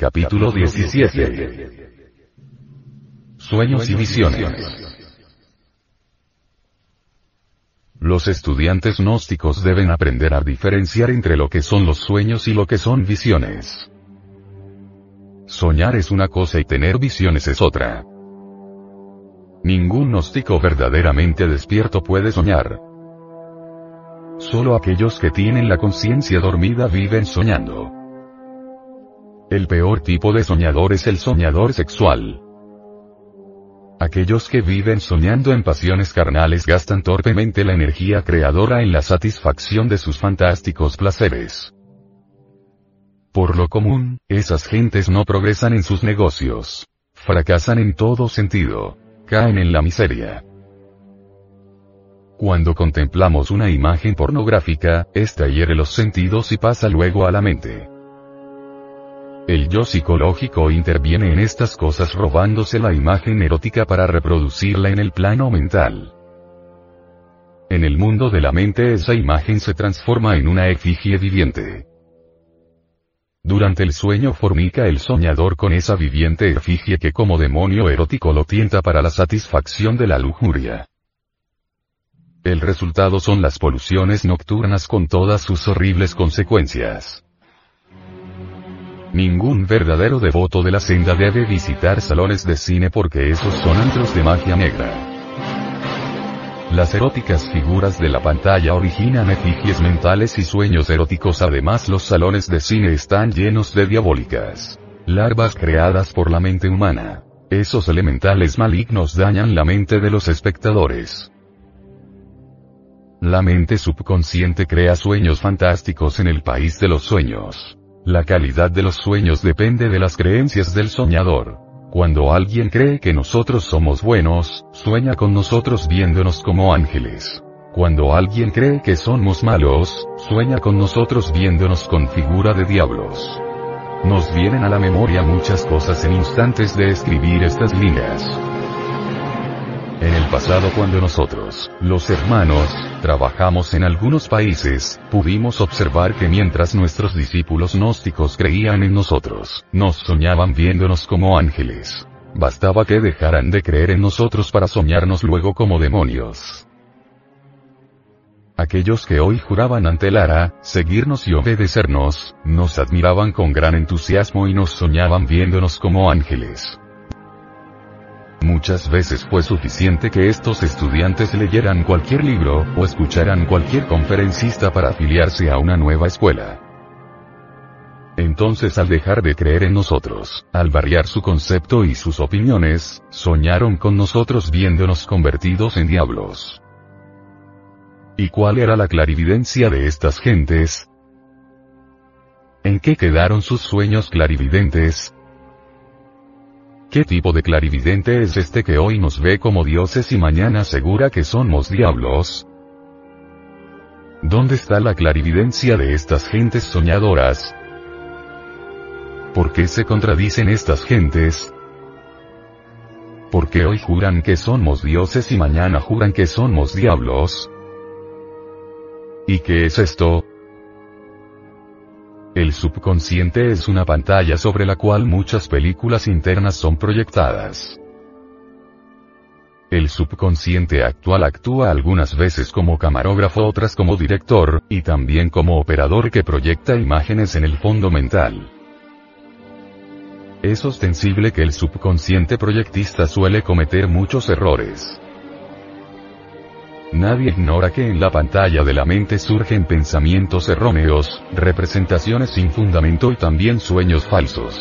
Capítulo 17. Sueños y visiones. Los estudiantes gnósticos deben aprender a diferenciar entre lo que son los sueños y lo que son visiones. Soñar es una cosa y tener visiones es otra. Ningún gnóstico verdaderamente despierto puede soñar. Solo aquellos que tienen la conciencia dormida viven soñando. El peor tipo de soñador es el soñador sexual. Aquellos que viven soñando en pasiones carnales gastan torpemente la energía creadora en la satisfacción de sus fantásticos placeres. Por lo común, esas gentes no progresan en sus negocios. Fracasan en todo sentido. Caen en la miseria. Cuando contemplamos una imagen pornográfica, esta hiere los sentidos y pasa luego a la mente. El yo psicológico interviene en estas cosas robándose la imagen erótica para reproducirla en el plano mental. En el mundo de la mente esa imagen se transforma en una efigie viviente. Durante el sueño formica el soñador con esa viviente efigie que como demonio erótico lo tienta para la satisfacción de la lujuria. El resultado son las poluciones nocturnas con todas sus horribles consecuencias. Ningún verdadero devoto de la senda debe visitar salones de cine porque esos son antros de magia negra. Las eróticas figuras de la pantalla originan efigies mentales y sueños eróticos además los salones de cine están llenos de diabólicas. Larvas creadas por la mente humana. Esos elementales malignos dañan la mente de los espectadores. La mente subconsciente crea sueños fantásticos en el país de los sueños. La calidad de los sueños depende de las creencias del soñador. Cuando alguien cree que nosotros somos buenos, sueña con nosotros viéndonos como ángeles. Cuando alguien cree que somos malos, sueña con nosotros viéndonos con figura de diablos. Nos vienen a la memoria muchas cosas en instantes de escribir estas líneas. En el pasado cuando nosotros, los hermanos, trabajamos en algunos países, pudimos observar que mientras nuestros discípulos gnósticos creían en nosotros, nos soñaban viéndonos como ángeles. Bastaba que dejaran de creer en nosotros para soñarnos luego como demonios. Aquellos que hoy juraban ante Lara, seguirnos y obedecernos, nos admiraban con gran entusiasmo y nos soñaban viéndonos como ángeles. Muchas veces fue suficiente que estos estudiantes leyeran cualquier libro, o escucharan cualquier conferencista para afiliarse a una nueva escuela. Entonces al dejar de creer en nosotros, al variar su concepto y sus opiniones, soñaron con nosotros viéndonos convertidos en diablos. ¿Y cuál era la clarividencia de estas gentes? ¿En qué quedaron sus sueños clarividentes? ¿Qué tipo de clarividente es este que hoy nos ve como dioses y mañana asegura que somos diablos? ¿Dónde está la clarividencia de estas gentes soñadoras? ¿Por qué se contradicen estas gentes? ¿Por qué hoy juran que somos dioses y mañana juran que somos diablos? ¿Y qué es esto? El subconsciente es una pantalla sobre la cual muchas películas internas son proyectadas. El subconsciente actual actúa algunas veces como camarógrafo, otras como director, y también como operador que proyecta imágenes en el fondo mental. Es ostensible que el subconsciente proyectista suele cometer muchos errores. Nadie ignora que en la pantalla de la mente surgen pensamientos erróneos, representaciones sin fundamento y también sueños falsos.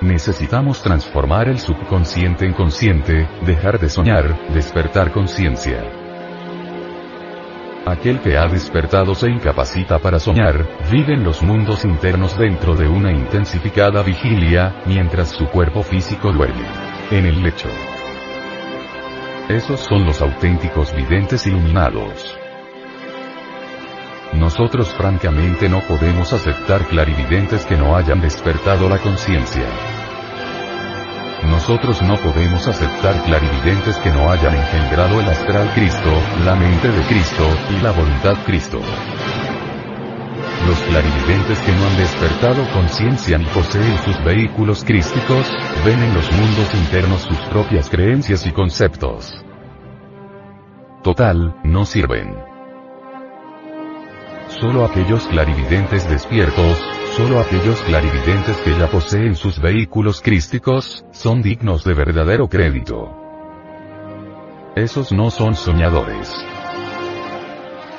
Necesitamos transformar el subconsciente en consciente, dejar de soñar, despertar conciencia. Aquel que ha despertado se incapacita para soñar, vive en los mundos internos dentro de una intensificada vigilia, mientras su cuerpo físico duerme. En el lecho. Esos son los auténticos videntes iluminados. Nosotros francamente no podemos aceptar clarividentes que no hayan despertado la conciencia. Nosotros no podemos aceptar clarividentes que no hayan engendrado el astral Cristo, la mente de Cristo, y la voluntad Cristo. Los clarividentes que no han despertado conciencia ni poseen sus vehículos crísticos, ven en los mundos internos sus propias creencias y conceptos. Total, no sirven. Solo aquellos clarividentes despiertos, solo aquellos clarividentes que ya poseen sus vehículos crísticos, son dignos de verdadero crédito. Esos no son soñadores.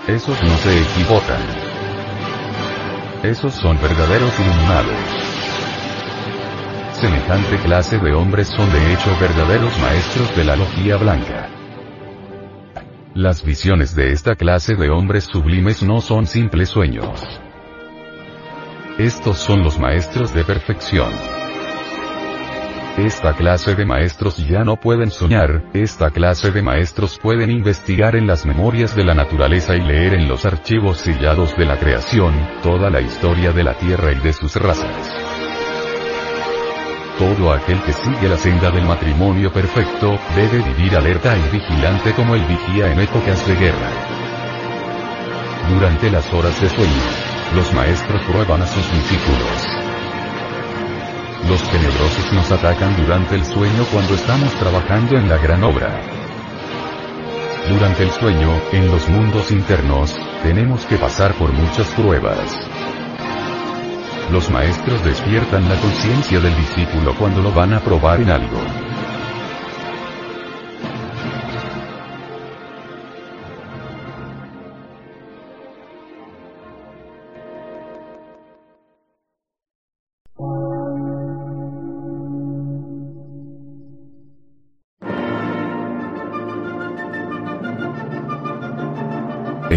Esos no se equivocan. Esos son verdaderos iluminados. Semejante clase de hombres son de hecho verdaderos maestros de la logía blanca. Las visiones de esta clase de hombres sublimes no son simples sueños. Estos son los maestros de perfección. Esta clase de maestros ya no pueden soñar, esta clase de maestros pueden investigar en las memorias de la naturaleza y leer en los archivos sellados de la creación, toda la historia de la Tierra y de sus razas. Todo aquel que sigue la senda del matrimonio perfecto, debe vivir alerta y vigilante como el vigía en épocas de guerra. Durante las horas de sueño, los maestros prueban a sus discípulos. Los tenebrosos nos atacan durante el sueño cuando estamos trabajando en la gran obra. Durante el sueño, en los mundos internos, tenemos que pasar por muchas pruebas. Los maestros despiertan la conciencia del discípulo cuando lo van a probar en algo.